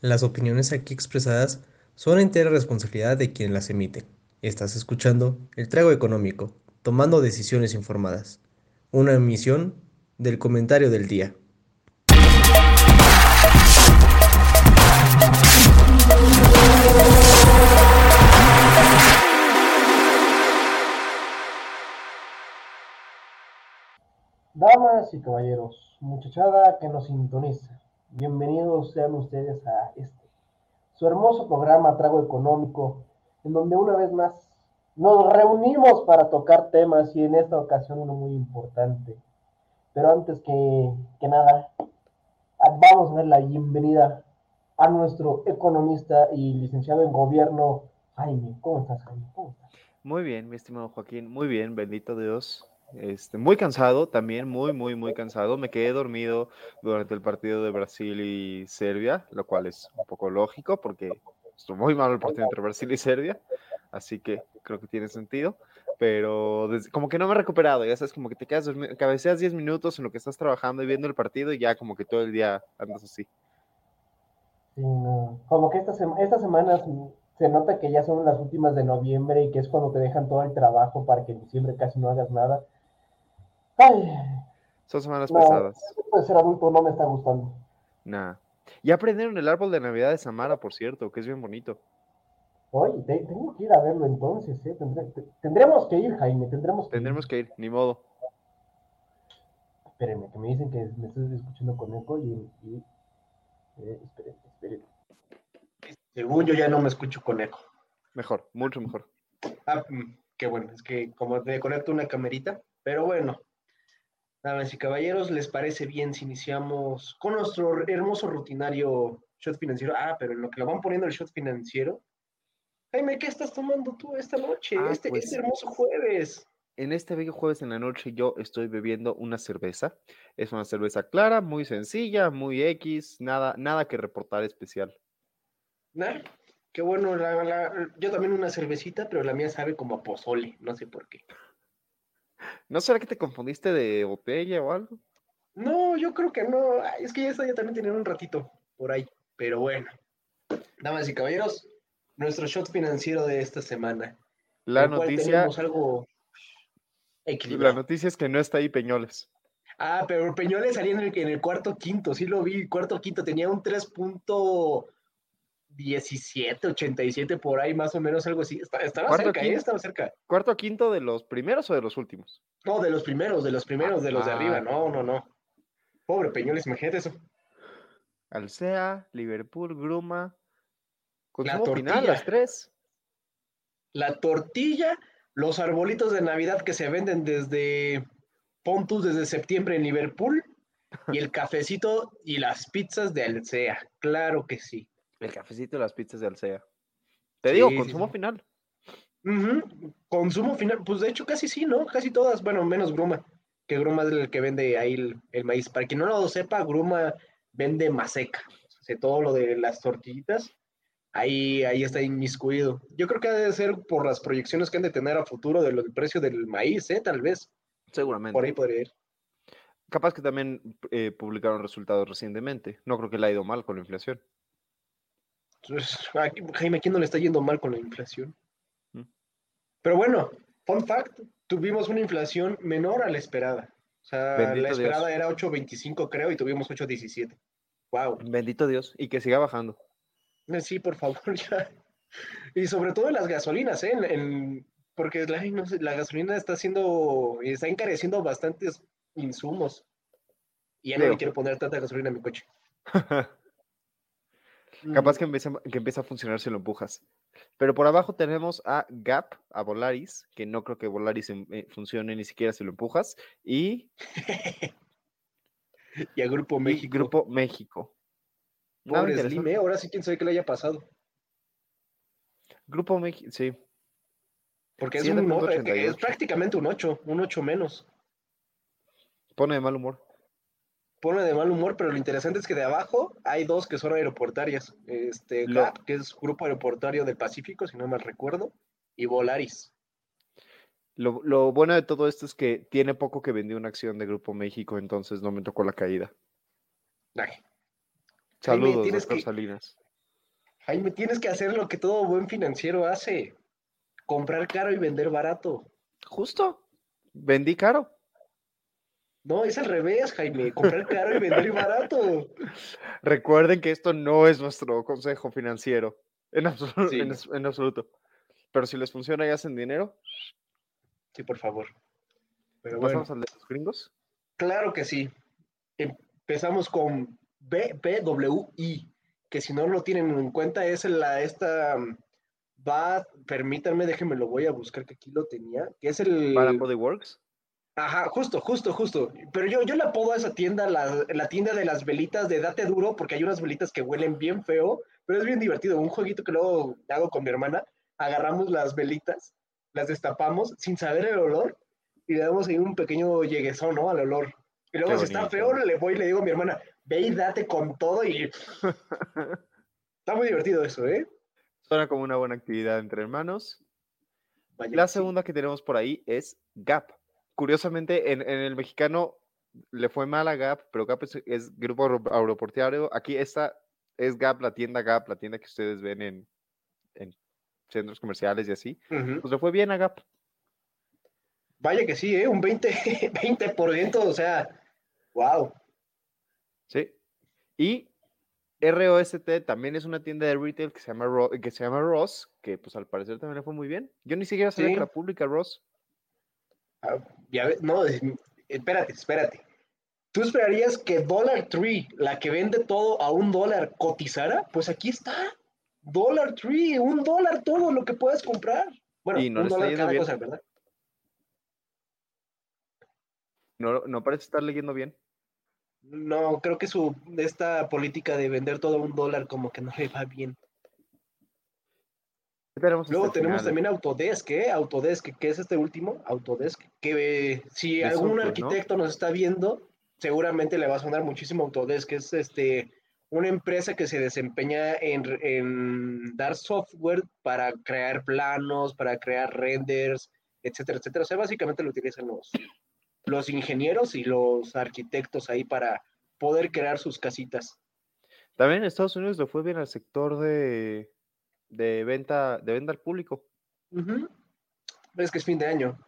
Las opiniones aquí expresadas son entera responsabilidad de quien las emite. Estás escuchando El Trago Económico, tomando decisiones informadas. Una emisión del comentario del día. Damas y caballeros, muchachada que nos sintoniza, bienvenidos sean ustedes a este, su hermoso programa Trago Económico, en donde una vez más nos reunimos para tocar temas y en esta ocasión uno muy importante. Pero antes que, que nada, vamos a dar la bienvenida a nuestro economista y licenciado en gobierno, Jaime. ¿Cómo estás, Jaime? Muy bien, mi estimado Joaquín, muy bien, bendito Dios. Este, muy cansado también, muy, muy, muy cansado. Me quedé dormido durante el partido de Brasil y Serbia, lo cual es un poco lógico porque estuvo muy malo el partido entre Brasil y Serbia, así que creo que tiene sentido. Pero como que no me he recuperado, ya sabes, como que te quedas dormido, cabeceas 10 minutos en lo que estás trabajando y viendo el partido y ya como que todo el día andas así. Como que estas, estas semanas se nota que ya son las últimas de noviembre y que es cuando te dejan todo el trabajo para que en diciembre casi no hagas nada. Ay, Son semanas no, pesadas. ser adulto no me está gustando. Nah. Ya aprendieron el árbol de Navidad de Samara, por cierto, que es bien bonito. Oye, te- tengo que ir a verlo entonces, ¿eh? Tendré- te- tendremos que ir, Jaime, tendremos que Tendremos ir. que ir, ni modo. Espérenme, que me dicen que me estoy escuchando con eco y... y eh, espérenme, espérenme. Según yo ya no me escucho con eco. Mejor, mucho mejor. Ah, mm, qué bueno, es que como te conecto una camerita, pero bueno. Damas y caballeros, ¿les parece bien si iniciamos con nuestro hermoso rutinario shot financiero? Ah, pero en lo que lo van poniendo el shot financiero. Jaime, ¿qué estás tomando tú esta noche? Ah, este, pues- este hermoso jueves. En este bello jueves en la noche yo estoy bebiendo una cerveza. Es una cerveza clara, muy sencilla, muy X, nada, nada que reportar especial. Nah, qué bueno, la- la- yo también una cervecita, pero la mía sabe como a pozole, no sé por qué. ¿No será que te confundiste de botella o algo? No, yo creo que no. Ay, es que ya está, ya también tenía un ratito por ahí. Pero bueno. Damas y caballeros, nuestro shot financiero de esta semana. La noticia, algo la equilibrado. noticia es que no está ahí Peñoles. Ah, pero Peñoles salía en el, en el cuarto quinto, sí lo vi, cuarto quinto, tenía un 3.17, 87 por ahí, más o menos, algo así. Está- Estaba Cuarto cerca, ¿eh? quinto. Estaba cerca. ¿Cuarto o quinto de los primeros o de los últimos? No, de los primeros, de los primeros, de los de arriba. Ah. No, no, no. Pobre Peñoles, imagínate eso. Alsea, Liverpool, Gruma. La final, tortilla. las tres. la tortilla, los arbolitos de Navidad que se venden desde Pontus desde septiembre en Liverpool y el cafecito y las pizzas de Alsea. Claro que sí. El cafecito y las pizzas de Alsea. Te digo, Sí, consumo sí. final. Consumo final, pues de hecho casi sí, ¿no? Casi todas, bueno, menos Gruma, que Gruma es el que vende ahí el, el maíz. Para quien no lo sepa, Gruma vende maseca, o sea, todo lo de las tortillitas, ahí, ahí está inmiscuido. Yo creo que ha de ser por las proyecciones que han de tener a futuro de lo- del precio del maíz, ¿eh? Tal vez, Seguramente. por ahí podría ir. Capaz que también eh, publicaron resultados recientemente. No creo que le ha ido mal con la inflación. Entonces, ¿a qui- Jaime, ¿a quién no le está yendo mal con la inflación? Mm. Pero bueno, fun fact, tuvimos una inflación menor a la esperada. O sea, Bendito la Dios. esperada era 8.25 creo y tuvimos 8.17. Wow. Bendito Dios. Y que siga bajando. Eh, Sí, por favor, ya. Y sobre todo en las gasolinas, ¿eh? En- en- porque la, ay, no sé, la gasolina está haciendo, está encareciendo bastantes insumos. Y ya no le quiero poner tanta gasolina a mi coche. Capaz que empiece, que empiece a funcionar si lo empujas. Pero por abajo tenemos a Gap, a Volaris, que no creo que Volaris eh, funcione ni siquiera si lo empujas. Y, Y a Grupo y México. Grupo México. Slim, ¿eh? Ahora sí quién sabe qué le haya pasado. Grupo México, sí. Porque es, un, no- es- es 7.88. prácticamente un 8, un 8 menos. Pone de mal humor. Pone de mal humor, pero lo interesante es que de abajo hay dos que son aeroportarias. Este, Lo- GAP, que es Grupo Aeroportario del Pacífico, si no mal recuerdo, y Volaris. Lo, lo bueno de todo esto es que tiene poco que vendió una acción de Grupo México, entonces no me tocó la caída. Ay, Saludos, doctor que- Salinas. Jaime, tienes que hacer lo que todo buen financiero hace. Comprar caro y vender barato. Justo. Vendí caro. No, es al revés, Jaime. Comprar caro y vender barato. Recuerden que esto no es nuestro consejo financiero. En, absolu- Sí. en absoluto. Pero si les funciona y hacen dinero, Sí, por favor. Pero bueno, pasamos al de los gringos. claro que sí. Empezamos con BPWI, que si no lo tienen en cuenta es la esta va, permítanme, déjenme lo voy a buscar que aquí lo tenía, que es el Para Body Works. Ajá, justo, justo, justo. Pero yo, yo le apodo a esa tienda la, la tienda de las velitas de Date Duro, porque hay unas velitas que huelen bien feo, pero es bien divertido. Un jueguito que luego hago con mi hermana, agarramos las velitas, las destapamos sin saber el olor y le damos ahí un pequeño lleguezón, ¿no? Al olor. Y luego Qué si está feo, le voy y le digo a mi hermana, ve y date con todo y... está muy divertido eso, ¿eh? Suena como una buena actividad entre hermanos. Vaya La sí. segunda que tenemos por ahí es Gap. Curiosamente, en, en el mexicano le fue mal a Gap, pero Gap es, es grupo aero- aeroportuario. Aquí esta es Gap, la tienda Gap, la tienda que ustedes ven en, en centros comerciales y así. Pues le fue bien a Gap. Vaya que sí, ¿eh? Un 20, 20%, o sea, wow. Sí. Y ROST también es una tienda de retail que se llama, Ro- que se llama Ross, que pues al parecer también le fue muy bien. Yo ni siquiera sabía Sí. que era pública Ross. Ah, Ya no, es- espérate, espérate. ¿Tú esperarías que Dollar Tree, la que vende todo a un dólar, cotizara? Pues aquí está. Dollar Tree, un dólar todo lo que puedes comprar. Bueno, Y no un dólar cada bien. cosa, ¿verdad? No, no parece estar leyendo bien. No, creo que su esta política de vender todo a un dólar como que no le va bien. ¿Qué Luego tenemos final? también Autodesk, ¿eh? Autodesk, que es este último, Autodesk, que eh, si algún arquitecto nos está viendo, seguramente le va a sonar muchísimo Autodesk, es este, una empresa que se desempeña en, en dar software para crear planos, para crear renders, etcétera, etcétera. O sea, básicamente lo utilizan los, los ingenieros y los arquitectos ahí para poder crear sus casitas. También en Estados Unidos le fue bien al sector de, de venta, de venta al público. Es que es fin de año.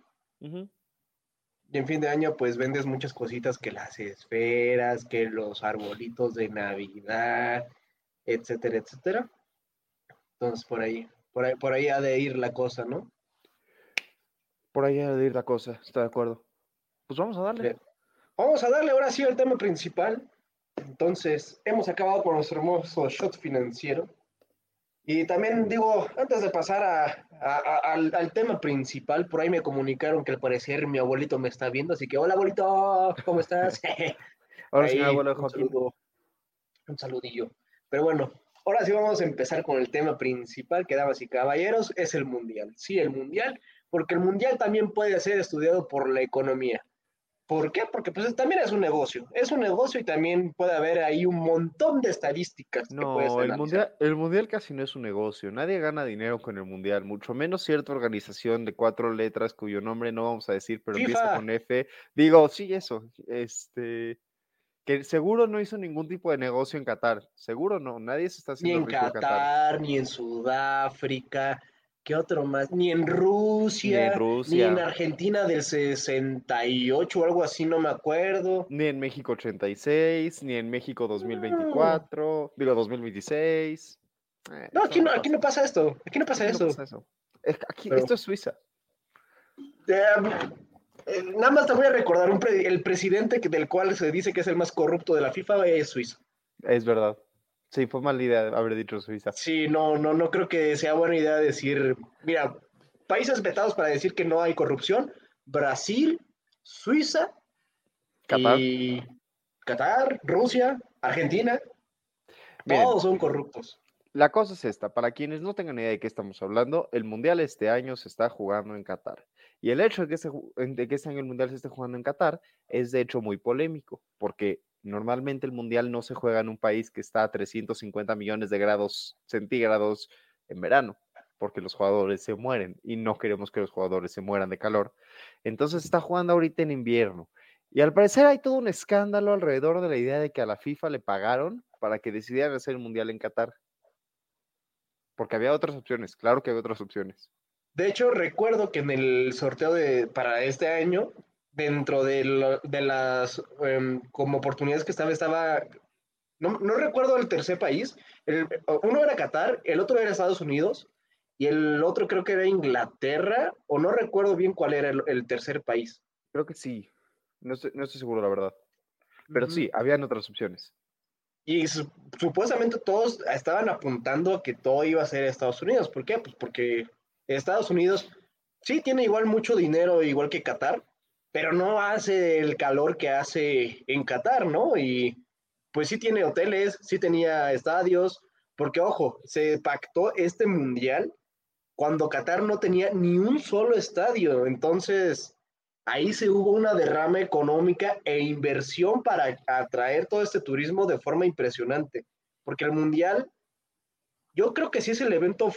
Y en fin de año, pues vendes muchas cositas que las esferas, que los arbolitos de Navidad, etcétera, etcétera. Entonces, por ahí, por ahí, por ahí ha de ir la cosa, ¿no? Por ahí ha de ir la cosa, está de acuerdo. Pues vamos a darle. Bien. Vamos a darle ahora sí al tema principal. Entonces, hemos acabado con nuestro hermoso shot financiero. Y también digo, antes de pasar a, a- a- al, al tema principal, por ahí me comunicaron que al parecer mi abuelito me está viendo, así que hola abuelito, ¿cómo estás? Ahora Ahí, sí, abuelo un saludo, un saludillo. Pero bueno, ahora sí vamos a empezar con el tema principal, que damas y caballeros, es el mundial. Sí, el mundial, porque el mundial también puede ser estudiado por la economía. ¿Por qué? Porque pues también es un negocio. Es un negocio y también puede haber ahí un montón de estadísticas que No, el mundial, el mundial casi no es un negocio. Nadie gana dinero con el mundial, mucho menos cierta organización de cuatro letras cuyo nombre no vamos a decir, pero empieza con F. Digo, sí, eso. Este, que seguro no hizo ningún tipo de negocio en Qatar. Seguro no. Nadie se está Ni haciendo en rico en Qatar. Qatar, ni en Sudáfrica, ¿qué otro más? Ni en Rusia, Ni en ni Rusia. en Argentina del 68 o algo así, no me acuerdo. Ni en México 86, ni en México 2024, digo 2026. Eh, No, aquí no, aquí no pasa esto, aquí no pasa Aquí no eso. pasa aquí- Pero- esto es Suiza. Eh, eh, nada más te voy a recordar, un pre- el presidente que- del cual se dice que es el más corrupto de la FIFA es suizo. Es verdad. Sí, fue mala idea haber dicho Suiza. Sí, no, no, no creo que sea buena idea decir, mira, países vetados para decir que no hay corrupción, Brasil, Suiza, Qatar. y Qatar, Rusia, Argentina, Miren. todos son corruptos. La cosa es esta, para quienes no tengan idea de qué estamos hablando, el Mundial este año se está jugando en Qatar. Y el hecho que, este, de que este año el Mundial se esté jugando en Qatar es de hecho muy polémico, porque normalmente el Mundial no se juega en un país que está a 350 millones de grados centígrados en verano, porque los jugadores se mueren y no queremos que los jugadores se mueran de calor. Entonces está jugando ahorita en invierno. Y al parecer hay todo un escándalo alrededor de la idea de que a la FIFA le pagaron para que decidieran hacer el Mundial en Qatar. porque había otras opciones, claro que había otras opciones. De hecho, recuerdo que en el sorteo de, para este año, dentro de, de las em, como oportunidades que estaba, estaba, no, no recuerdo el tercer país, el, uno era Qatar, el otro era Estados Unidos y el otro creo que era Inglaterra, o no recuerdo bien cuál era el, tercer país. Creo que sí, no estoy, no estoy seguro la verdad, pero sí, habían otras opciones. Y supuestamente todos estaban apuntando a que todo iba a ser Estados Unidos. ¿Por qué? Pues porque Estados Unidos sí tiene igual mucho dinero, igual que Qatar, pero no hace el calor que hace en Qatar, ¿no? Y pues sí tiene hoteles, sí tenía estadios, porque ojo, se pactó este mundial cuando Qatar no tenía ni un solo estadio. Entonces, ahí se hubo una derrama económica e inversión para atraer todo este turismo de forma impresionante, porque el mundial yo creo que sí es el evento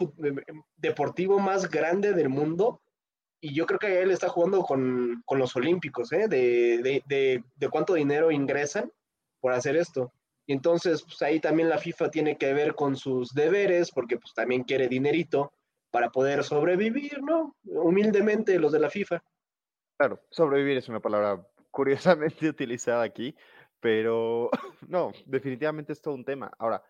deportivo más grande del mundo y yo creo que él está jugando con, con los Olímpicos, ¿eh? de, de, de, de, cuánto dinero ingresan por hacer esto. Y entonces, pues ahí también la FIFA tiene que ver con sus deberes, porque pues también quiere dinerito para poder sobrevivir, ¿no? Humildemente los de la FIFA. Claro, sobrevivir es una palabra curiosamente utilizada aquí, pero no, definitivamente es todo un tema. Ahora,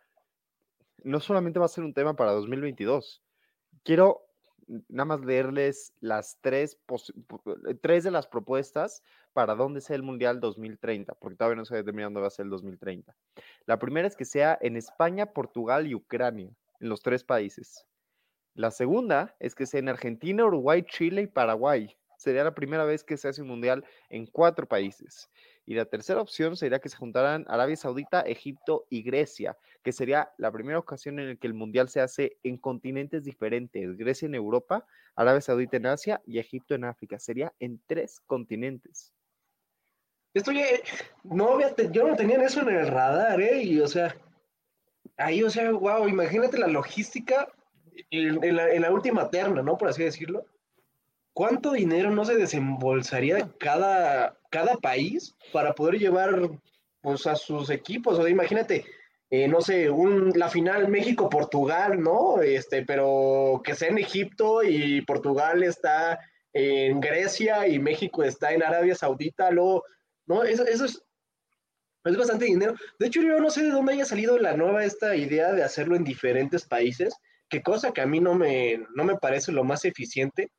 no solamente va a ser un tema para 2022. Quiero nada más leerles las tres, eh, tres de las propuestas para dónde sea el Mundial 2030, porque todavía no se ha determinado dónde va a ser el 2030. La primera es que sea en España, Portugal y Ucrania, en los tres países. La segunda es que sea en Argentina, Uruguay, Chile y Paraguay. Sería la primera vez que se hace un mundial en cuatro países. Y la tercera opción sería que se juntaran Arabia Saudita, Egipto y Grecia, que sería la primera ocasión en la que el Mundial se hace en continentes diferentes. Grecia en Europa, Arabia Saudita en Asia y Egipto en África. Sería en tres continentes. Esto ya, no, yo no tenía eso en el radar, ¿eh? Y o sea, ahí, o sea, wow, imagínate la logística en la última terna, ¿no? Por así decirlo ¿cuánto dinero no se desembolsaría cada, cada país para poder llevar pues, a sus equipos? O sea, imagínate, eh, no sé, un, la final México-Portugal, ¿no? Este, pero que sea en Egipto y Portugal está en Grecia y México está en Arabia Saudita, luego, ¿no? Eso, eso es, es bastante dinero. De hecho, yo no sé de dónde haya salido la nueva esta idea de hacerlo en diferentes países, que cosa que a mí no me, no me parece lo más eficiente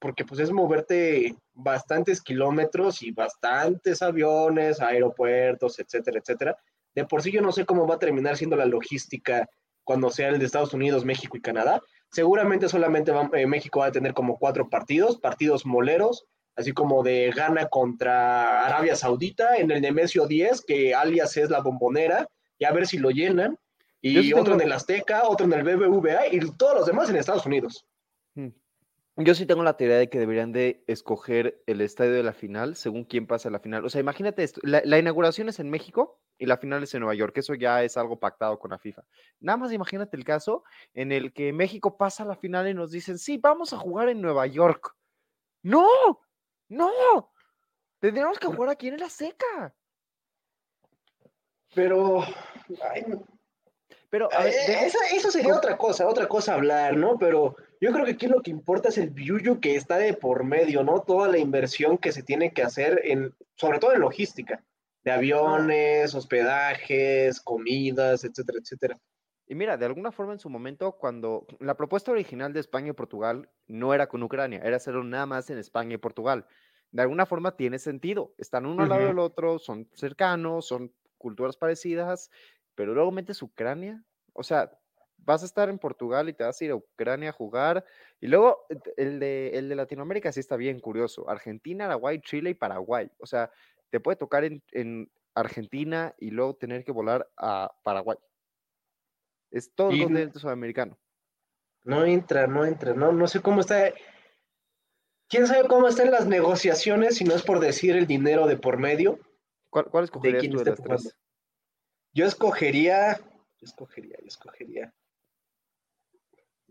porque pues es moverte bastantes kilómetros y bastantes aviones, aeropuertos, etcétera, etcétera. De por sí yo no sé cómo va a terminar siendo la logística cuando sea el de Estados Unidos, México y Canadá. Seguramente solamente eh, México va a tener como cuatro partidos, partidos moleros, así como de Ghana contra Arabia Saudita en el Nemesio 10, que alias es la bombonera, y a ver si lo llenan. Y otro en el Azteca, otro en el BBVA y todos los demás en Estados Unidos. Yo sí tengo la teoría de que deberían de escoger el estadio de la final según quién pasa a la final. O sea, imagínate esto, la, inauguración es en México y la final es en Nueva York, eso ya es algo pactado con la FIFA. Nada más imagínate el caso en el que México pasa a la final y nos dicen, sí, vamos a jugar en Nueva York. No, no, tendríamos que jugar aquí en la seca. Pero, pero eh, eso sería otra cosa, otra cosa hablar, ¿no? Pero yo creo que aquí lo que importa es el biuyu que está de por medio, ¿no? Toda la inversión que se tiene que hacer, en, sobre todo en logística, de aviones, hospedajes, comidas, etcétera, etcétera. Y mira, de alguna forma en su momento, cuando la propuesta original de España y Portugal no era con Ucrania, era hacerlo nada más en España y Portugal. De alguna forma tiene sentido. Están uno al lado del otro, son cercanos, son culturas parecidas, pero luego metes Ucrania. O sea, vas a estar en Portugal y te vas a ir a Ucrania a jugar. Y luego eh, el de, el de Latinoamérica sí está bien curioso. Argentina, Paraguay, Chile y Paraguay. O sea, te puede tocar en, en Argentina y luego tener que volar a Paraguay. Es todo el continente sudamericano. No entra, no entra, no, no sé cómo está. ¿Quién sabe cómo están las negociaciones si no es por decir el dinero de por medio? ¿Cuál, cuál escogerías tú de las tres? Yo escogería, yo escogería, yo escogería.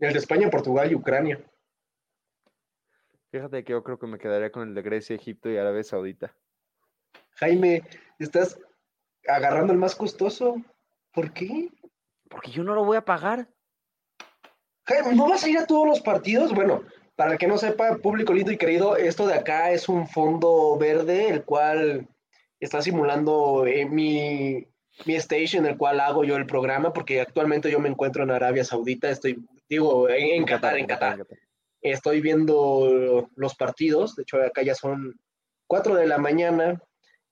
El de España, Portugal y Ucrania. Fíjate que yo creo que me quedaría con el de Grecia, Egipto y Arabia Saudita. Jaime, estás agarrando el más costoso. ¿Por qué? Porque yo no lo voy a pagar. Jaime, ¿no vas a ir a todos los partidos? Bueno, para el que no sepa, público lindo y querido, esto de acá es un fondo verde, el cual está simulando eh, mi, mi station, el cual hago yo el programa, porque actualmente yo me encuentro en Arabia Saudita, estoy, digo, en, en Qatar, en Qatar. Estoy viendo los partidos, de hecho acá ya son 4 de la mañana,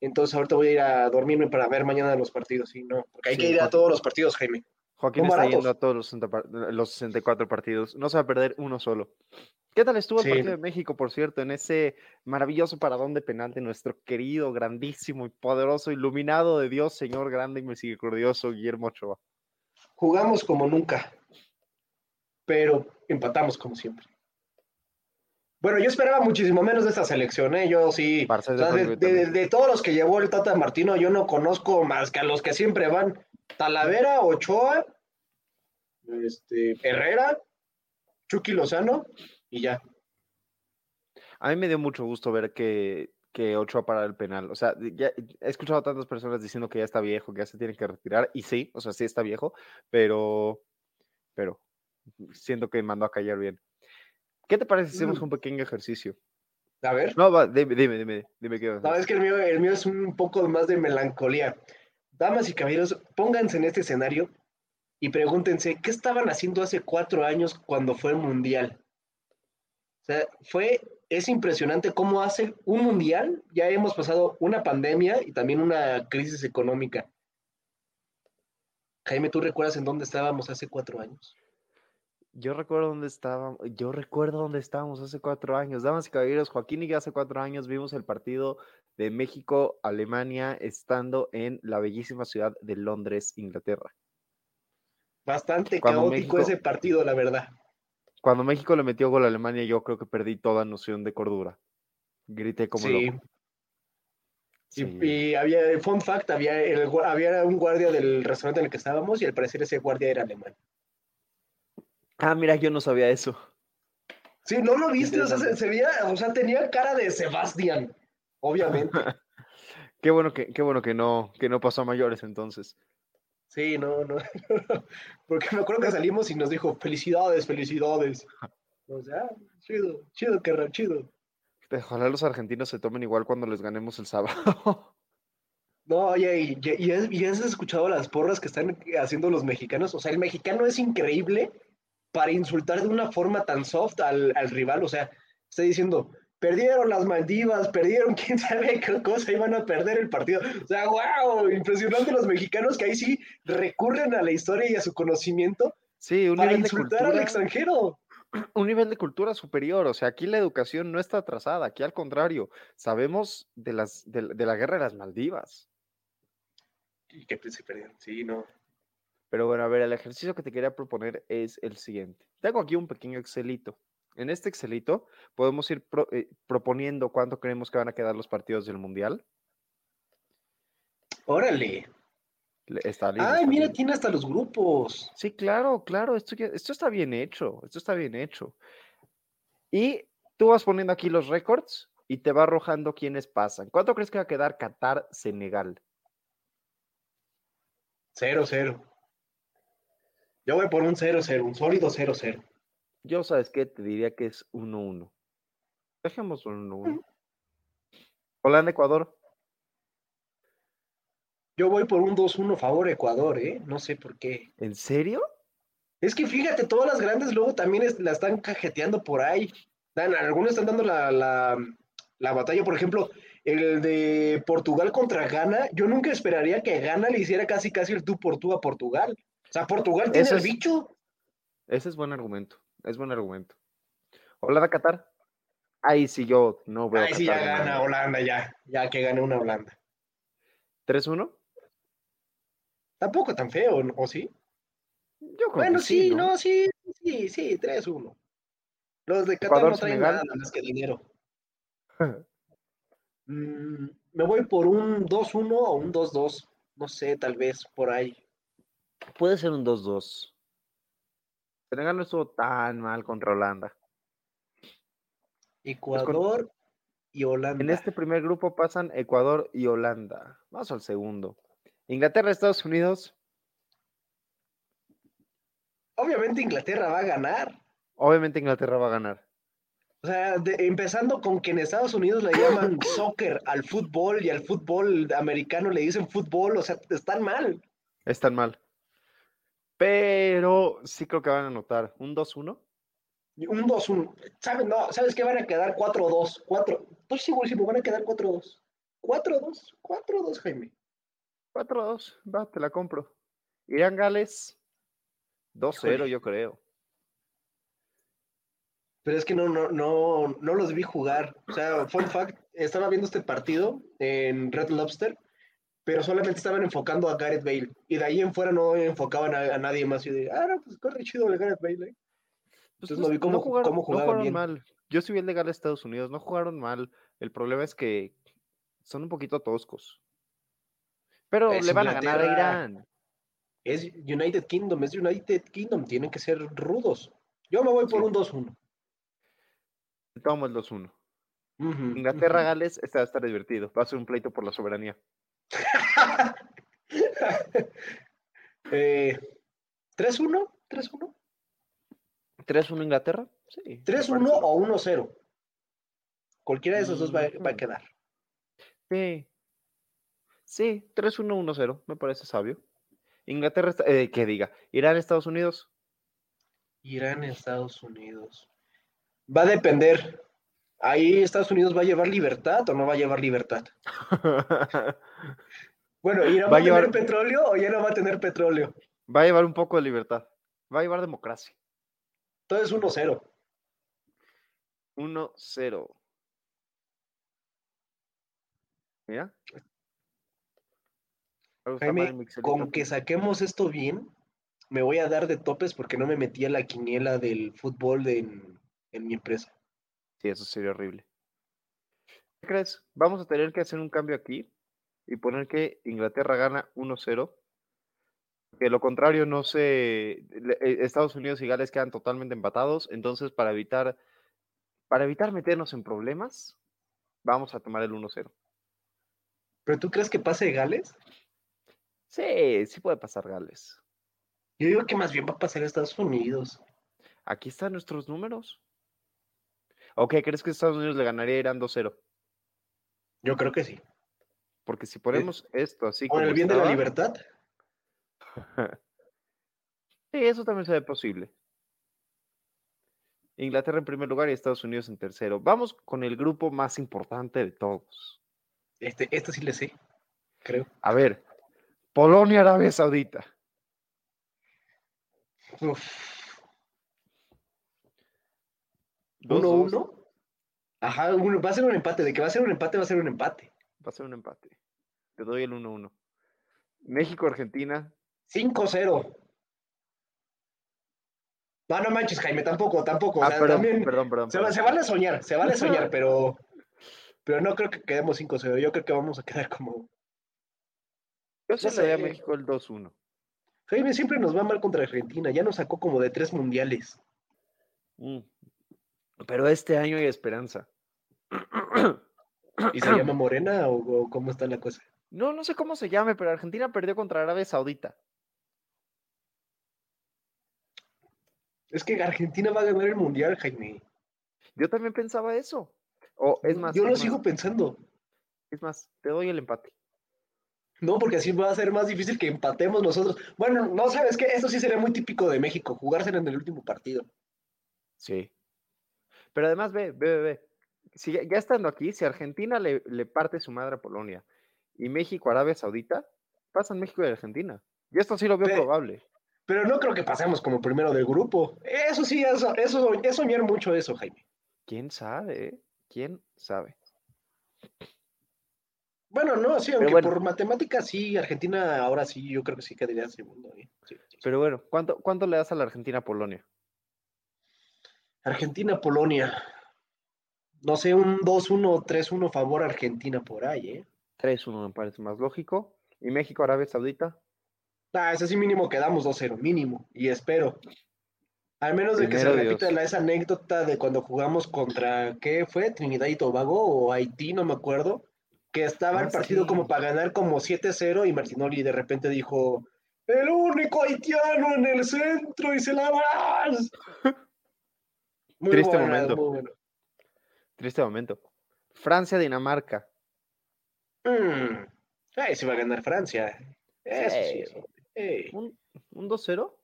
entonces ahorita voy a ir a dormirme para ver mañana los partidos, sí, no, porque hay Sí, que ir a todos los partidos, Jaime. Joaquín está baratos. yendo a todos los, 60 par- los 64 partidos. No se va a perder uno solo. ¿Qué tal estuvo Sí. el partido de México, por cierto, en ese maravilloso paradón de penal de nuestro querido, grandísimo y poderoso, iluminado de Dios, Señor grande y misericordioso Guillermo Ochoa? Jugamos como nunca, pero empatamos como siempre. Bueno, yo esperaba muchísimo menos de esta selección, ¿eh? Yo sí. O sea, de todos los que llevó el Tata Martino, yo no conozco más que a los que siempre van. Talavera, Ochoa, este, Herrera, Chucky Lozano y ya. A mí me dio mucho gusto ver que, que Ochoa para el penal. O sea, ya he escuchado a tantas personas diciendo que ya está viejo, que ya se tiene que retirar. Y sí, o sea, sí está viejo, pero, pero siento que mandó a callar bien. ¿Qué te parece si hacemos Mm. un pequeño ejercicio? A ver. No, va, dime, dime, dime, dime qué vas a No, es que el mío, el mío es un poco más de melancolía. Damas y caballeros, pónganse en este escenario y pregúntense, ¿qué estaban haciendo hace cuatro años cuando fue el Mundial? O sea, fue, es impresionante cómo hace un Mundial, ya hemos pasado una pandemia y también una crisis económica. Jaime, ¿tú recuerdas en dónde estábamos hace cuatro años? Yo recuerdo dónde estábamos, yo recuerdo dónde estábamos hace cuatro años. Damas y caballeros, Joaquín y yo hace cuatro años vimos el partido de México-Alemania estando en la bellísima ciudad de Londres, Inglaterra. Bastante Cuando caótico México- ese partido, la verdad. Cuando México le metió gol a Alemania, yo creo que perdí toda noción de cordura. Grité como Sí. loco. Sí. y había, fun fact, había, el, había un guardia del restaurante en el que estábamos y al parecer ese guardia era alemán. Ah, mira, yo no sabía eso. Sí, no lo viste, o sea, se, veía, o sea, tenía cara de Sebastián, obviamente. Qué bueno que, qué bueno que no, que no pasó a mayores entonces. Sí, no, no. Porque me acuerdo que salimos y nos dijo, felicidades, felicidades. O sea, chido, chido, carnal, chido. Ojalá los argentinos se tomen igual cuando les ganemos el sábado. No, oye, y, y- y has, y has escuchado las porras que están haciendo los mexicanos. O sea, el mexicano es increíble para insultar de una forma tan soft al, al rival. O sea, está diciendo, perdieron las Maldivas, perdieron quién sabe qué cosa, iban a perder el partido. O sea, wow, impresionante los mexicanos que ahí sí recurren a la historia y a su conocimiento Sí, un para nivel de insultar al cultura. extranjero. un nivel de cultura superior. O sea, aquí la educación no está atrasada, aquí al contrario, sabemos de, las, de, la- de la guerra de las Maldivas. Y que se perdieron, sí, no. Pero bueno, a ver, el ejercicio que te quería proponer es el siguiente. Tengo aquí un pequeño Excelito. En este Excelito podemos ir pro- eh, proponiendo cuánto creemos que van a quedar los partidos del Mundial. Órale. Le- Está lindo, Ay, está mira, tiene hasta los grupos. Sí, claro, claro, esto, ya- esto está bien hecho, esto está bien hecho. Y tú vas poniendo aquí los récords y te va arrojando quiénes pasan. ¿Cuánto crees que va a quedar Qatar-Senegal? Cero, cero. Yo voy por un cero, cero, un sólido cero, cero. Yo, ¿sabes qué? Te diría que es 1-1. Dejemos un 1-1. Holanda-Ecuador. Yo voy por un 2-1 favor Ecuador, ¿eh? No sé por qué. ¿En serio? Es que fíjate, todas las grandes luego también es- la están cajeteando por ahí. Dan, algunos están dando la, la, la batalla, por ejemplo, el de Portugal contra Ghana. Yo nunca esperaría que Ghana le hiciera casi casi el tú por tú a Portugal. O sea, Portugal tiene Ese el es- bicho. Ese es buen argumento. Es buen argumento. Holanda-Qatar. Ahí sí yo no veo. Ay, sí, ya Qatar gana. Holanda, ya. Ya que gane una Holanda. 3-1. Tampoco tan feo. ¿o sí? Yo creo Bueno, que sí, ¿no? no, sí, sí, sí, 3-1. Los de Qatar Ecuador, no traen Senegal. nada más que dinero. Mm, me voy por un 2-1 o un 2-2. No sé, tal vez por ahí. Puede ser un 2-2. Senegal no estuvo tan mal contra Holanda. Ecuador y Holanda. En este primer grupo pasan Ecuador y Holanda. Vamos al segundo. Inglaterra, Estados Unidos. obviamente Inglaterra va a ganar. Obviamente Inglaterra va a ganar. O sea, de- empezando con que en Estados Unidos le llaman soccer al fútbol y al fútbol americano le dicen fútbol, o sea, están mal. Están mal. Pero sí creo que van a anotar un 2-1. Un 2-1. ¿Sabes? No, ¿sabes qué? Van a quedar 4-2. 4. Estoy segurísimo, van a quedar 4-2. 4-2. 4-2, Jaime. 4-2. Va, te la compro. Irán Gales 2-0, Híjole. yo creo. Pero es que no, no, no, no los vi jugar. O sea, fun fact, estaba viendo este partido en Red Lobster, pero solamente estaban enfocando a Gareth Bale. Y de ahí en fuera no enfocaban a, a nadie más. Y de, ah, no, pues corre chido el Gareth Bale. ¿eh". Pues Entonces no, no vi no cómo- jugaron, cómo no jugaron bien. mal. Yo sí vi el de Gales Estados Unidos, no jugaron mal. El problema es que son un poquito toscos. Pero Es le van a ganar a. Irán. Es United Kingdom, es United Kingdom. Tienen que ser rudos. Yo me voy por Sí. un 2-1. Tomo el 2-1. Ujú, Inglaterra, ujú. Gales, este va a estar divertido. Va a ser un pleito por la soberanía. Eh, 3-1, 3-1, 3-1 Inglaterra. Sí. me 3-1 parece. o 1-0. Cualquiera de esos dos va, va a Ujú. quedar. Sí. Sí, 3-1-1-0. Me parece sabio. Inglaterra, eh, que diga. Irán, Estados Unidos. Irán, Estados Unidos. Va a depender. Ahí Estados Unidos va a llevar libertad o no va a llevar libertad. Bueno, ¿Irán Va va, a llevar- tener petróleo o ya no va a tener petróleo? Va a llevar un poco de libertad. Va a llevar democracia. Entonces 1-0. 1-0. Mira. Jaime, con que saquemos esto bien, me voy a dar de topes porque no me metí a la quiniela del fútbol de- en, en mi empresa. Sí, eso sería horrible. ¿Qué crees? Vamos a tener que hacer un cambio aquí y poner que Inglaterra gana 1-0. Que lo contrario no se. eh, Estados Unidos y Gales quedan totalmente empatados. Entonces, para evitar. Para evitar meternos en problemas, vamos a tomar el 1-0. ¿Pero tú crees que pase Gales? Sí, sí puede pasar Gales. Yo digo que más bien va a pasar Estados Unidos. Aquí están nuestros números. ¿O qué crees que Estados Unidos le ganaría a Irán 2-0? Yo creo que sí. Porque si ponemos esto así Con el bien de la libertad. Sí, eso también se ve posible. Inglaterra en primer lugar y Estados Unidos en tercero. Vamos con el grupo más importante de todos. Este, este sí le sé, creo. A ver, Polonia, Arabia Saudita. Uf, Dos, dos. 1-1. Ajá, uno- va a ser un empate. De que va a ser un empate, va a ser un empate. Va a ser un empate. Te doy el 1-1. México, Argentina. 5-0. No, no manches, Jaime, tampoco, tampoco. O Ah, sea, perdón, también perdón, perdón. se, perdón. se vale soñar, se vale soñar, pero, pero no creo que quedemos 5-0. Yo creo que vamos a quedar como. Yo se le a. México el 2-1. Jaime siempre nos va mal contra Argentina. Ya nos sacó como de tres mundiales. Mm. Pero este año hay esperanza. ¿Y se llama Morena o, o cómo está la cosa? No, no sé cómo se llame, pero Argentina perdió contra Arabia Saudita. Es que Argentina va a ganar el mundial, Jaime. Yo también pensaba eso. O es más, Yo lo sigo pensando. es más, te doy el empate. No, porque así va a ser más difícil que empatemos nosotros. Bueno, no sabes qué, esto sí sería muy típico de México, jugársela en el último partido. Sí. Pero además, ve, ve, ve, ve. Si ya, ya estando aquí, si Argentina le, le parte su madre a Polonia y México a Arabia Saudita, pasan México y Argentina. Y esto sí lo veo probable. Pero no creo que pasemos como primero del grupo. Eso sí, eso, eso es soñar mucho eso, Jaime. ¿Quién sabe? ¿Quién sabe? Bueno, no, sí, aunque bueno. por matemáticas sí, Argentina ahora sí, yo creo que sí quedaría segundo. ¿eh? Sí, sí, sí. Pero bueno, ¿cuánto, cuánto le das a la Argentina a Polonia? Argentina, Polonia. No sé, un 2-1 3-1 favor Argentina por ahí, ¿eh? 3-1 me parece más lógico. ¿Y México, Arabia Saudita? Ah, ese sí mínimo quedamos 2-0, mínimo. Y espero. Al menos de que se Primero repita la, esa anécdota de cuando jugamos contra, ¿qué fue? Trinidad y Tobago o Haití, no me acuerdo. Que estaba Ah, el partido sí. como para ganar como 7-0 y Martinoli de repente dijo, El único haitiano en el centro y se la vas. Muy Triste buena, momento. muy buena. Triste momento. Francia-Dinamarca. Mm. Ay, se va a ganar Francia. Eso sí. Eso. Ey. ¿Un, un 2-0?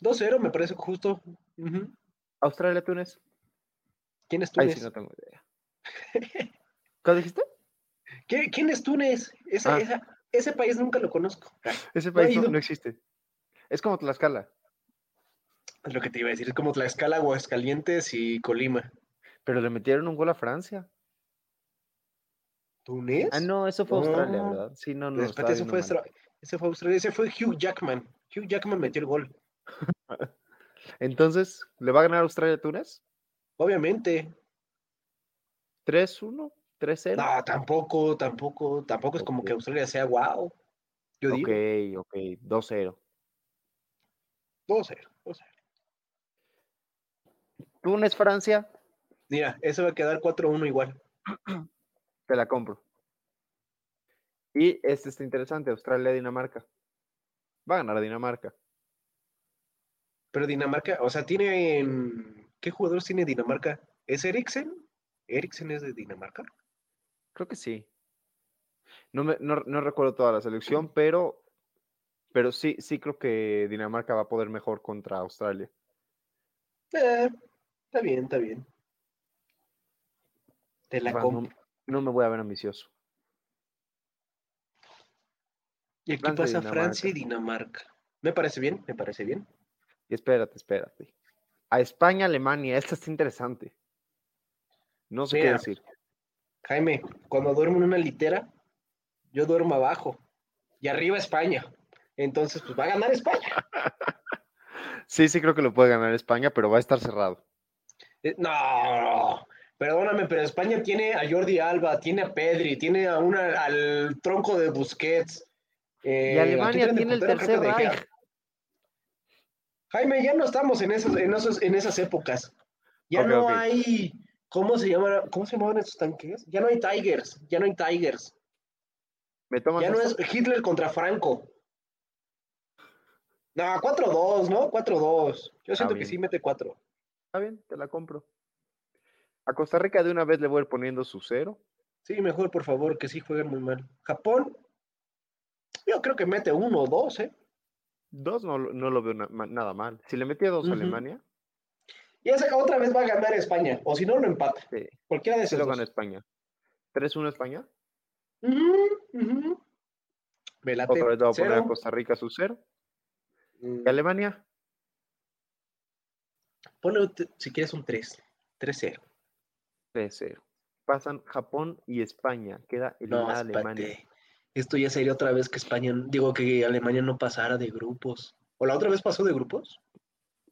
2-0 me parece justo. Ujú. Australia-Túnez. ¿Quién es Túnez? sí no tengo idea. ¿Qué dijiste? ¿Qué- ¿Quién es Túnez? Esa- Ah. esa- ese país nunca lo conozco. Ese No país no, ido. no existe. Es como Tlaxcala. Es lo que te iba a decir. Es como Tlaxcala, Aguascalientes y Colima. Pero le metieron un gol a Francia. ¿Túnez? Ah, no, eso fue Australia, No. ¿verdad? Sí, no, no. Espérate, viendo fue, ese fue Australia. Ese fue Hugh Jackman. Hugh Jackman metió el gol. Entonces, ¿le va a ganar Australia a Túnez? Obviamente. 3-1, 3-0. No, tampoco, tampoco, tampoco es como que Ok. Australia sea wow. Yo ok, digo. ok, 2-0. 2-0. 2-0. Túnez, Francia, Mira, eso va a quedar 4-1 igual. te la compro. Y este está interesante, Australia-Dinamarca. Va a ganar Dinamarca. Pero Dinamarca, o sea, tiene. ¿Qué jugadores tiene Dinamarca? ¿Es Eriksen? ¿Eriksen es de Dinamarca? Creo que sí. No, me, no, no recuerdo toda la selección, pero, pero sí, sí creo que Dinamarca va a poder mejor contra Australia. Eh, está bien, está bien. Te la Va, compro. no, no me voy a ver ambicioso. Y aquí Francia pasa Dinamarca. Francia y Dinamarca. Me parece bien, me parece bien. Y espérate, espérate. A España, Alemania, esta está interesante. No sé qué decir. Jaime, cuando duermo en una litera, yo duermo abajo. Y arriba España. Entonces, pues va a ganar España. Sí, sí creo que lo puede ganar España, pero va a estar cerrado. Eh, No, perdóname, pero España tiene a Jordi Alba, tiene a Pedri, tiene a una, al tronco de Busquets. eh, Y ¿a Alemania tiene el tercer. Reich. Jaime, ya no estamos en esos, en esos, en esas épocas. Ya no hay, ¿cómo se llaman, cómo se llamaban esos tanques? Ya no hay Tigers, ya no hay Tigers. ¿Me tomas Ya no es? Hitler contra Franco. No, 4-2, ¿no? 4-2. Yo siento que sí mete 4. Está bien, te la compro. A Costa Rica de una vez le voy a ir poniendo su cero. Sí, mejor, por favor, que sí jueguen muy mal. Japón, yo creo que mete 1 o 2, ¿eh? Dos no, lo- no lo veo na- nada mal. Si le metía dos a Alemania, Y esa otra vez va a ganar España, o si no, lo empata. sí, Cualquiera de esos lo dos. gana España. 3-1 España. Ujú, ujú. Me late. Otra vez le voy a poner a. Costa Rica su cero. Mm, ¿Y Alemania? Ponle, si quieres, un 3. 3-0. 3-0. Pasan Japón y España. Queda No, eliminada Alemania. espérate. Esto ya sería otra vez que España, digo que Alemania no pasara de grupos. ¿O la otra vez pasó de grupos?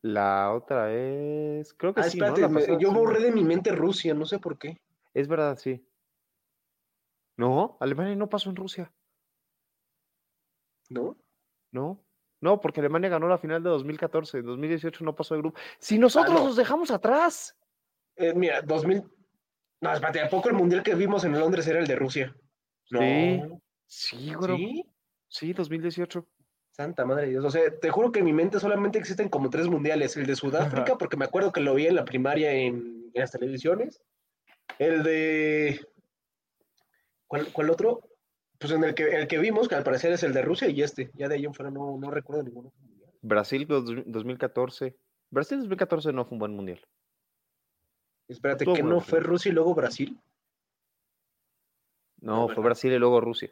La otra es. Creo que Ah, sí, ¿no? espérate, La me- yo borré de mi mente Rusia, no sé por qué. Es verdad, sí. No, Alemania no pasó en Rusia. ¿No? No. No, porque Alemania ganó la final de 2014. 2018 no pasó de grupo. Si nosotros no. nos dejamos atrás. Eh, mira, 2000. No, espérate, ¿a poco el mundial que vimos en Londres era el de Rusia? No. Sí. Sí, bro. ¿Sí? Sí, 2018. Santa madre de Dios. O sea, te juro que en mi mente solamente existen como tres mundiales. El de Sudáfrica, porque me acuerdo que lo vi en la primaria en, en las televisiones. El de. ¿Cuál, cuál otro? Pues en el que, el que vimos, que al parecer es el de Rusia y este. Ya de ahí en fuera no, no recuerdo mundial. Brasil dos- 2014. Brasil 2014 no fue un buen mundial. Espérate, que no fue Rusia y luego Brasil. No, fue Brasil y luego Rusia.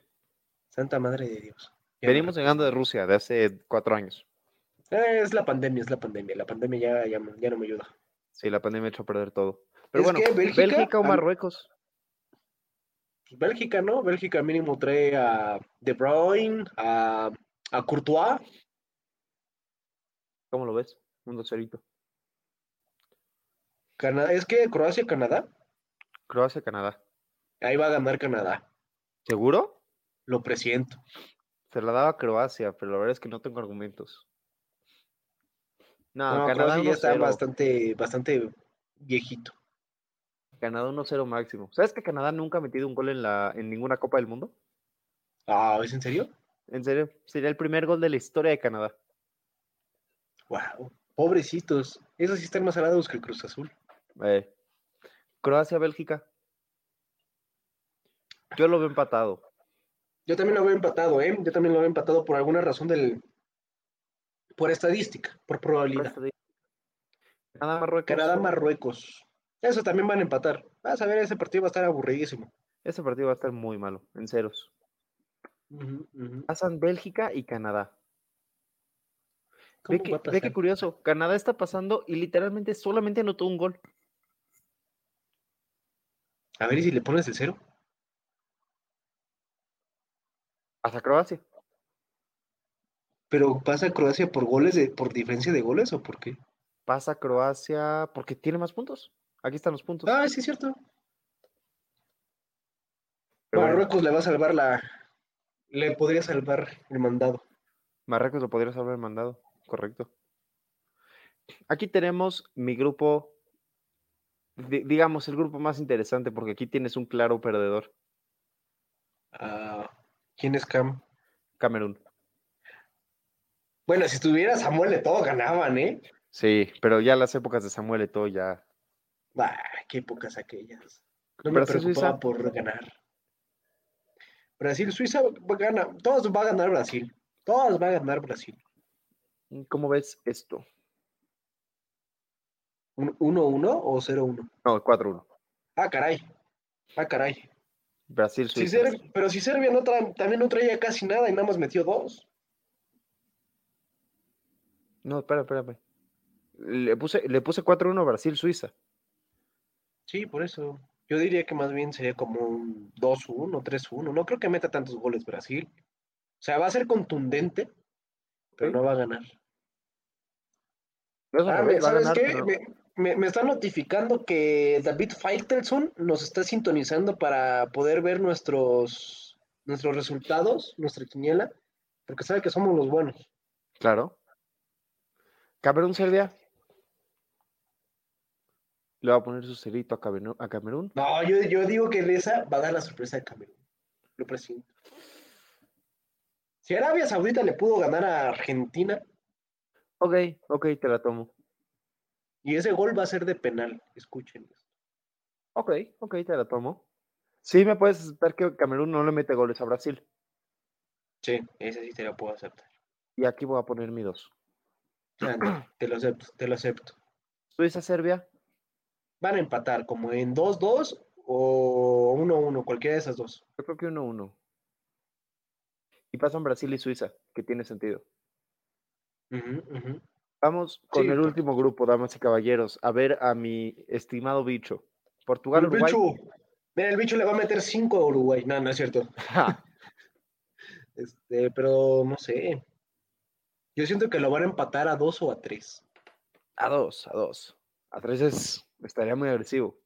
Santa madre de Dios. Ya no Venimos llegando de Rusia de hace cuatro años. Eh, es la pandemia, es la pandemia. La pandemia ya, ya, ya no me ayuda. Sí, la pandemia echó a perder todo. Pero Es bueno, que Bélgica, Bélgica, o Marruecos. Pues Bélgica, ¿no? Bélgica mínimo trae a De Bruyne, a, a Courtois. ¿Cómo lo ves? Un docerito. Es que Croacia, Canadá. Croacia, Canadá. Ahí va a ganar Canadá. ¿Seguro? Lo presiento. Se la daba a Croacia, pero la verdad es que no tengo argumentos. No, No, Canadá Croacia ya está 1-0. bastante, bastante viejito. Canadá 1-0 máximo. ¿Sabes que Canadá nunca ha metido un gol en, la, en ninguna Copa del Mundo? Ah, ¿es en serio? En serio, sería el primer gol de la historia de Canadá. Wow, pobrecitos. Esos sí están más alados que el Cruz Azul. Eh, Croacia, Bélgica. Yo lo veo empatado. Yo también lo veo empatado, ¿eh? Yo también lo veo empatado por alguna razón del. Por estadística, por probabilidad. Canadá, Marruecos. Canadá, Marruecos. Eso también van a empatar. Vas a ver, ese partido va a estar aburridísimo. Ese partido va a estar muy malo, en ceros. Pasan Bélgica y Canadá. ¿Cómo Ve, que, ve curioso. Canadá está pasando y literalmente solamente anotó un gol. A ver, ¿y si le pones el cero? Hasta Croacia. ¿Pero pasa Croacia por goles, de, por diferencia de goles o por qué? Pasa Croacia porque tiene más puntos. Aquí están los puntos. Ah, sí, es cierto. Pero bueno, Marruecos le va a salvar la. Le podría salvar el mandado. Marruecos lo podrías haber mandado. Correcto. Aquí tenemos mi grupo. di- digamos, el grupo más interesante porque aquí tienes un claro perdedor. Ah, ¿Quién es Cam? Camerún. Bueno, si estuviera Samuel de todo ganaban, ¿eh? Sí, pero ya las épocas de Samuel Eto'o ya. Bah, qué épocas aquellas. No me Brasil, preocupaba Suiza. por ganar. Brasil, Suiza va a ganar. Todos va a ganar Brasil. Todas va a ganar Brasil. ¿Cómo ves esto? ¿Un 1-1 o 0-1? No, 4-1. Ah, caray. Ah, caray. Brasil, Si Suiza. Ser- pero si Serbia no tra- también no traía casi nada y nada más metió dos. No, espera, espérame. Le puse, le puse 4-1 a Brasil, Suiza. Sí, por eso. Yo diría que más bien sería como un 2-1, 3-1. No creo que meta tantos goles Brasil. O sea, va a ser contundente, pero no va a ganar. No Ah, va a ¿sabes ganar, qué? pero- Me, me, me está notificando que David Faitelson nos está sintonizando para poder ver nuestros, nuestros resultados, nuestra quiniela, porque sabe que somos los buenos. Claro. Camerún, Serbia. Le va a poner su cerito a Camerún. A Camerún. No, yo, yo digo que esa va a dar la sorpresa de Camerún. Lo presiento. Si Arabia Saudita le pudo ganar a Argentina, Ok, ok, te la tomo. y ese gol va a ser de penal, escuchen esto. Ok, ok, te la tomo. Sí, me puedes aceptar que Camerún no le mete goles a Brasil. Sí, ese sí te lo puedo aceptar. Y aquí voy a poner mi dos. Anda, te lo acepto, te lo acepto. Suiza, Serbia. Van a empatar como en 2-2 o 1-1, cualquiera de esas dos. Yo creo que 1-1. Y pasan Brasil y Suiza, que tiene sentido. Ujú, ujú. Vamos con Sí, el último grupo, damas y caballeros, a ver a mi estimado bicho. Portugal, El Uruguay. bicho. Mira, el bicho le va a meter 5 a Uruguay. No, no es cierto. Este, pero no sé. Yo siento que lo van a empatar a 2 o a 3. a dos, a dos. A tres es, estaría muy agresivo.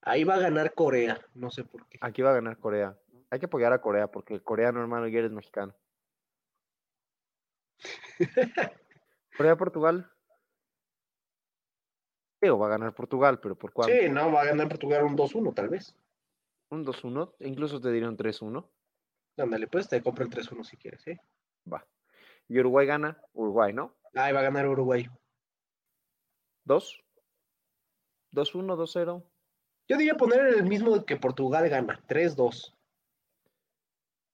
Ahí va a ganar Corea. No sé por qué. Aquí va a ganar Corea. Hay que apoyar a Corea porque el coreano, hermano, y eres mexicano. Corea, Portugal. Digo, va a ganar Portugal, pero ¿por cuánto? Sí, no, va a ganar Portugal un 2-1 tal vez. Un 2-1, incluso te diría un 3-1. Ándale, pues te compro el 3-1 si quieres, ¿eh? Va. Y Uruguay gana, Uruguay, ¿no? Ahí va a ganar Uruguay. 2. 2-1, 2-0. Yo diría poner el mismo que Portugal gana, 3-2.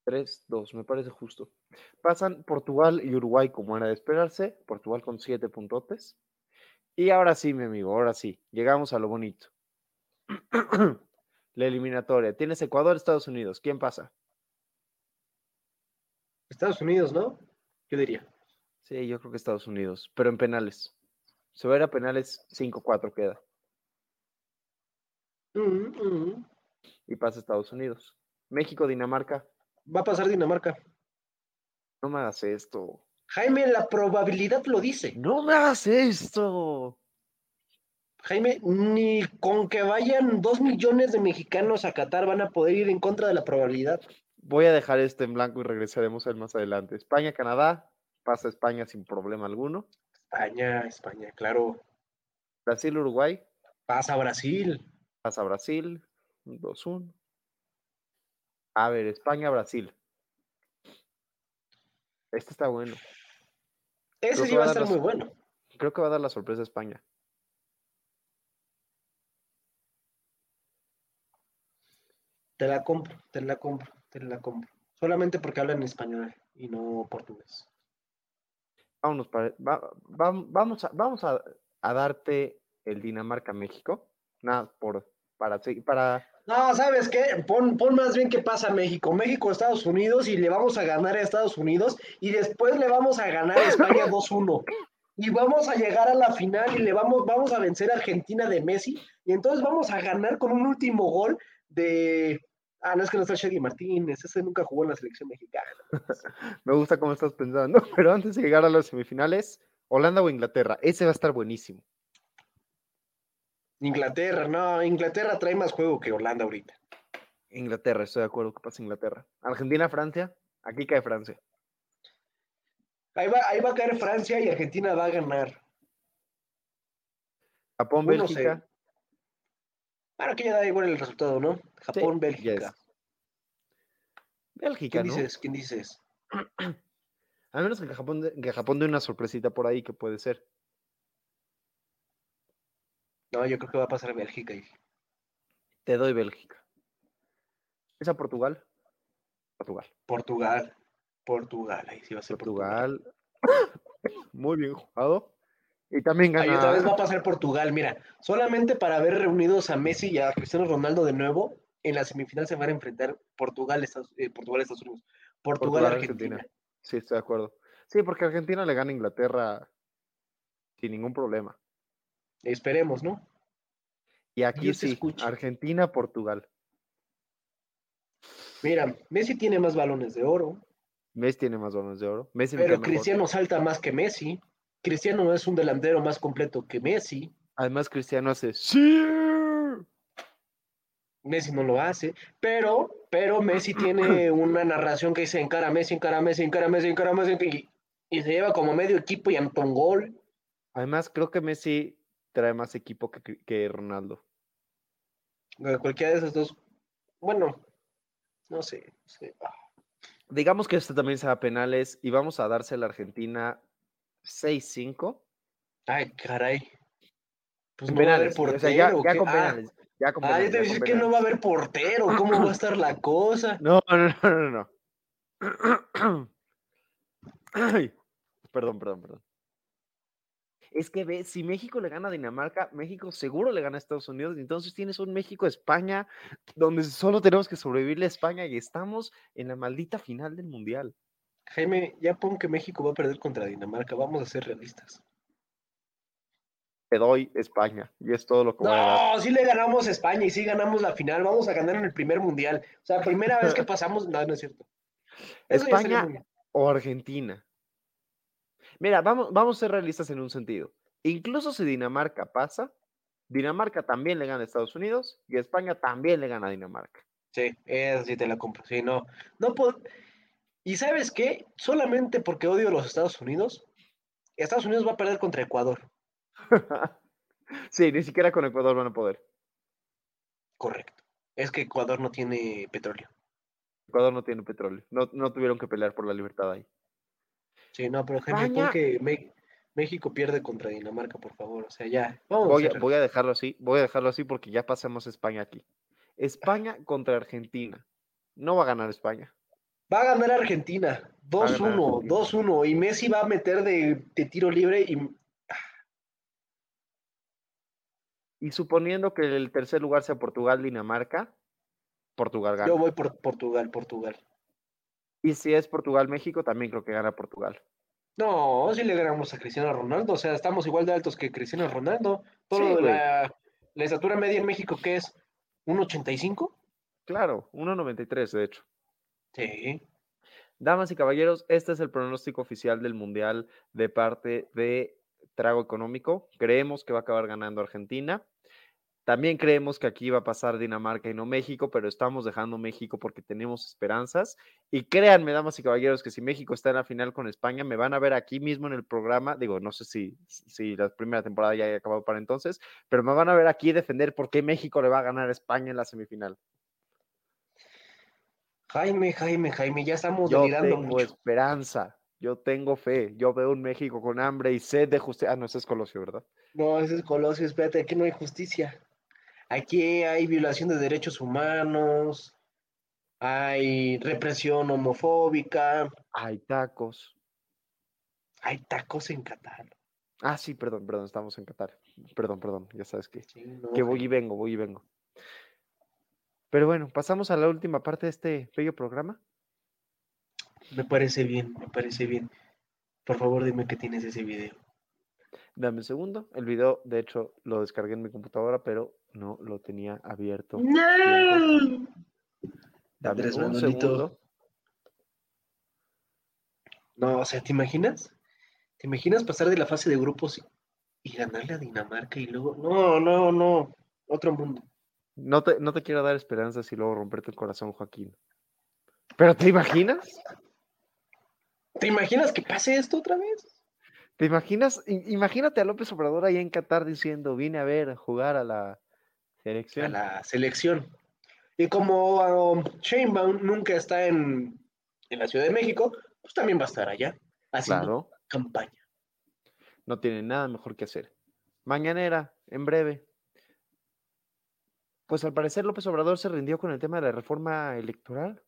3-2, me parece justo. Pasan Portugal y Uruguay como era de esperarse. Portugal con 7 puntotes. Y ahora sí, mi amigo, ahora sí. Llegamos a lo bonito. La eliminatoria. Tienes Ecuador, Estados Unidos. ¿Quién pasa? Estados Unidos, ¿no? Yo diría. Sí, yo creo que Estados Unidos, pero en penales. Se va a ir a penales 5-4 queda. Mm, mm. Y pasa Estados Unidos. México, Dinamarca. Va a pasar Dinamarca. No me hagas esto. Jaime, la probabilidad lo dice. No me hagas esto. Jaime, ni con que vayan dos millones de mexicanos a Qatar van a poder ir en contra de la probabilidad. Voy a dejar este en blanco y regresaremos a él más adelante. España, Canadá. Pasa España sin problema alguno. España, España, claro. Brasil, Uruguay. Pasa Brasil. Pasa Brasil. 2-1. A ver, España, Brasil. Este está bueno. Ese sí va a estar muy bueno. Creo que va a dar la sorpresa a España. Te la compro, te la compro, te la compro. Solamente porque hablan español y no portugués. Vámonos para, va- va- vamos a, vamos a, a darte el Dinamarca-México. Nada, por, para, para, No, ¿sabes qué? Pon, pon más bien qué pasa México. México, Estados Unidos y le vamos a ganar a Estados Unidos y después le vamos a ganar a España 2-1. Y vamos a llegar a la final y le vamos, vamos a vencer a Argentina de Messi. Y entonces vamos a ganar con un último gol de... Ah, no es que no está Shaggy Martínez, ese nunca jugó en la selección mexicana. me gusta cómo estás pensando, pero antes de llegar a las semifinales, Holanda o Inglaterra, ese va a estar buenísimo. Inglaterra, no, Inglaterra trae más juego que Holanda ahorita. Inglaterra, estoy de acuerdo que pasa Inglaterra. Argentina, Francia, aquí cae Francia. Ahí va, ahí va a caer Francia y Argentina va a ganar. Japón, Bélgica. Bueno, que ya da igual el resultado, ¿no? Japón, Sí, Bélgica. yes. Bélgica, ¿Quién ¿no? dices? ¿Quién dices? A menos que Japón, dé- que Japón dé una sorpresita por ahí que puede ser. No, yo creo que va a pasar Bélgica. y- Te doy Bélgica. ¿Es a Portugal? Portugal. Portugal. Portugal, ahí sí va a ser Portugal. Portugal. Muy bien jugado. Y también gana. otra vez va a pasar Portugal. Mira, solamente para ver reunidos a Messi y a Cristiano Ronaldo de nuevo, en la semifinal se van a enfrentar Portugal, Estados, eh, Portugal, Estados Unidos. Portugal, Portugal, Argentina. Argentina. Sí, estoy de acuerdo. Sí, porque Argentina le gana a Inglaterra sin ningún problema. Esperemos, ¿no? Y aquí sí. Argentina, Portugal. Mira, Messi tiene más balones de oro, Messi tiene más balones de oro. Messi me pero mejor. Cristiano salta más que Messi. Cristiano es un delantero más completo que Messi. Además, Cristiano hace ¡Sí! Messi no lo hace, pero, pero Messi tiene una narración que dice encara a Messi, encara a Messi, encara a Messi, encara a Messi, y, y se lleva como medio equipo y anota un gol. Además, creo que Messi trae más equipo que, que Ronaldo. Cualquiera de esos dos, bueno, no sé. no sé. Digamos que esto también se va a penales y vamos a darse a la Argentina 6-5. Ay, caray. Pues no va a haber portero. o sea, ya, ya con Ah, penales. Ya con Ah, penales, yo te ya voy a decir con que no va a haber portero. ¿Cómo va a estar la cosa? No, no, no, no, no. Ay, perdón, perdón, perdón. Es que ve, si México le gana a Dinamarca, México seguro le gana a Estados Unidos, entonces tienes un México-España donde solo tenemos que sobrevivirle a España y estamos en la maldita final del Mundial. Jaime, ya pon que México va a perder contra Dinamarca. Vamos a ser realistas. Te doy España y es todo lo que voy a dar. No, sí le ganamos a España y sí ganamos la final. Vamos a ganar en el primer mundial. O sea, primera vez que pasamos. No, no es cierto. Eso España o Argentina. Mira, vamos, vamos a ser realistas en un sentido. Incluso si Dinamarca pasa, Dinamarca también le gana a Estados Unidos y España también le gana a Dinamarca. Sí, esa sí te la compro. Sí, no. No puedo. ¿Y sabes qué? Solamente porque odio a los Estados Unidos, Estados Unidos va a perder contra Ecuador. sí, ni siquiera con Ecuador van a poder. Correcto. Es que Ecuador no tiene petróleo. Ecuador no tiene petróleo. No, no tuvieron que pelear por la libertad ahí. Sí, no, pero España- pon que Me- México pierde contra Dinamarca, por favor. O sea, ya. Vamos a voy a dejarlo así. Voy a dejarlo así porque ya pasamos a España aquí. España contra Argentina. No va a ganar España. Va a ganar Argentina. a ganar 2-1, Argentina. 2-1. Y Messi va a meter de, de tiro libre y Y suponiendo que el tercer lugar sea Portugal-Dinamarca, Portugal gana. yo voy por Portugal, Portugal. Y si es Portugal-México, también creo que gana Portugal. No, si le ganamos a Cristiano Ronaldo, o sea, estamos igual de altos que Cristiano Ronaldo. Todo Sí, la, la estatura media en México, ¿qué es? ¿1.85? Claro, 1.93 de hecho. Damas y caballeros, este es el pronóstico oficial del Mundial de parte de Trago Económico. Creemos que va a acabar ganando Argentina. También creemos que aquí va a pasar Dinamarca y no México, pero estamos dejando México porque tenemos esperanzas. Y créanme, damas y caballeros, que si México está en la final con España, me van a ver aquí mismo en el programa. Digo, no sé si, si la primera temporada ya haya acabado para entonces, pero me van a ver aquí defender por qué México le va a ganar a España en la semifinal. Jaime, Jaime, Jaime, ya estamos Yo delirando tengo mucho. esperanza. Yo tengo fe. Yo veo un México con hambre y sed de justicia. Ah, no, ese es Colosio, ¿verdad? No, ese es Colosio, espérate, aquí no hay justicia. Aquí hay violación de derechos humanos, hay represión homofóbica, Hay tacos. hay tacos en Qatar. Ah, sí, perdón, perdón, estamos en Qatar. Perdón, perdón, ya sabes que, Sí, no, que voy y vengo, voy y vengo. Pero bueno, pasamos a la última parte de este bello programa. Me parece bien, me parece bien. Por favor, dime que tienes ese video. Dame un segundo. El video, de hecho, lo descargué en mi computadora, pero no lo tenía abierto. ¡No! Dame Andrés un Manuelito. segundo. No, o sea, ¿te imaginas? ¿Te imaginas pasar de la fase de grupos y, y ganarle a Dinamarca y luego... No, no, no. Otro mundo. No te, no te quiero dar esperanzas y luego romperte el corazón, Joaquín. ¿Pero te imaginas? ¿Te imaginas que pase esto otra vez? ¿Te imaginas? Imagínate a López Obrador ahí en Qatar diciendo, vine a ver, a jugar a la A selección. la selección. Y como um, Sheinbaum nunca está en, en la Ciudad de México, pues también va a estar allá haciendo Claro, campaña. no tiene nada mejor que hacer. Mañanera, en breve. Pues al parecer López Obrador se rindió con el tema de la reforma electoral.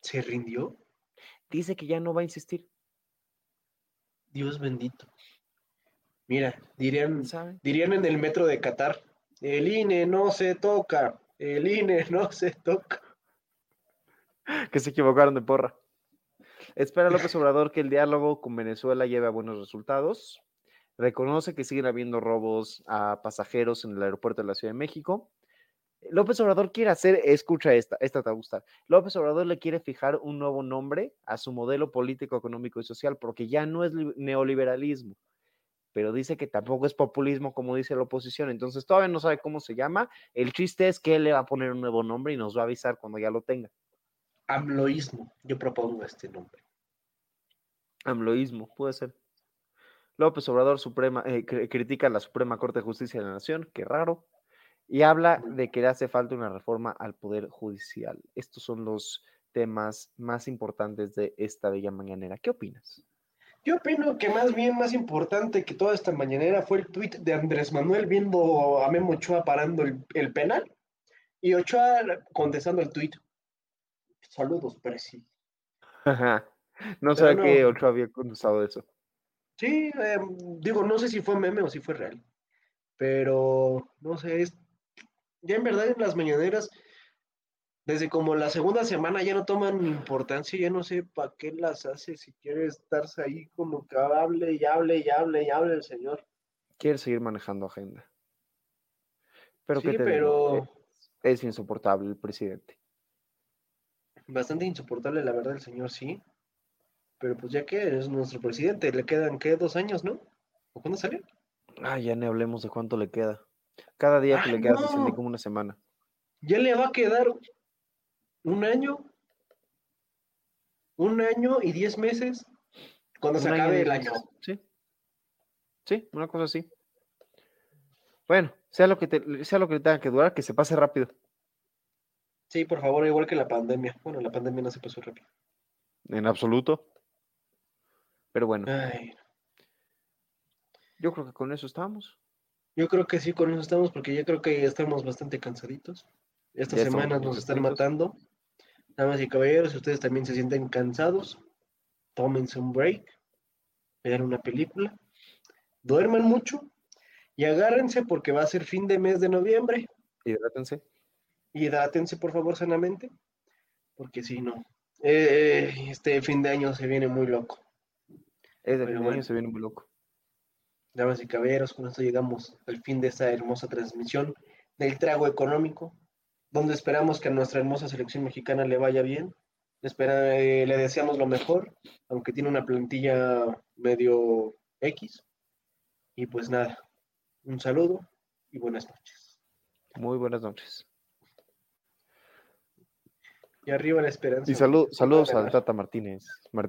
¿Se rindió? Dice que ya no va a insistir. Dios bendito. Mira, dirían, ¿Sabe? dirían en el metro de Qatar, el INE no se toca, el INE no se toca. Que se equivocaron de porra. Espera López Obrador que el diálogo con Venezuela lleve a buenos resultados. Reconoce que siguen habiendo robos a pasajeros en el aeropuerto de la Ciudad de México. López Obrador quiere hacer, escucha esta, esta te va a gustar. López Obrador le quiere fijar un nuevo nombre a su modelo político, económico y social, porque ya no es li- neoliberalismo, pero dice que tampoco es populismo, como dice la oposición. Entonces todavía no sabe cómo se llama. El chiste es que él le va a poner un nuevo nombre y nos va a avisar cuando ya lo tenga. AMLOísmo, yo propongo este nombre. AMLOísmo, puede ser. López Obrador Suprema, eh, cri- critica a la Suprema Corte de Justicia de la Nación, qué raro, y habla de que le hace falta una reforma al Poder Judicial. Estos son los temas más importantes de esta bella mañanera. ¿Qué opinas? Yo opino que más bien más importante que toda esta mañanera fue el tuit de Andrés Manuel viendo a Memo Ochoa parando el, el penal y Ochoa contestando el tuit. Saludos, Presi. no sé no. que Ochoa había contestado eso. Sí, eh, digo, no sé si fue meme o si fue real, pero no sé, es, ya en verdad en las mañaneras, desde como la segunda semana ya no toman importancia, ya no sé para qué las hace, si quiere estarse ahí como que hable y hable y hable y hable el señor. Quiere seguir manejando agenda. Pero, Sí, ¿qué te pero digo? Es, es insoportable el presidente. bastante insoportable la verdad el señor, sí, pero pues ya que es nuestro presidente, le quedan, ¿qué? Dos años, ¿no? ¿O cuándo salió? Ah, ya ni hablemos de cuánto le queda. Cada día que Ay, le queda se siente no. como una semana. Ya le va a quedar un año, un año y diez meses cuando se Un acabe el año. Sí. Sí, una cosa así. Bueno, sea lo que te- sea lo que tenga que durar, que se pase rápido. Sí, por favor, igual que la pandemia. Bueno, la pandemia no se pasó rápido. En absoluto. Pero bueno, Ay, yo creo que con eso estamos. Yo creo que sí, con eso estamos, porque ya creo que ya estamos bastante cansaditos. Estas semanas nos están matando. Damas y caballeros, si ustedes también se sienten cansados, tómense un break, vean una película, duerman mucho y agárrense porque va a ser fin de mes de noviembre. Hidrátense. hidrátense por favor sanamente, porque si no, eh, este fin de año se viene muy loco. Es de Pero fin de año, se viene muy loco. Damas y caballeros, con esto llegamos al fin de esta hermosa transmisión del trago económico, donde esperamos que a nuestra hermosa selección mexicana le vaya bien. Espera, eh, le deseamos lo mejor, aunque tiene una plantilla medio X. Y pues nada, un saludo y buenas noches. Muy buenas noches. Y arriba la esperanza. Y salud, a saludos al ganar. Tata Martínez. Martínez.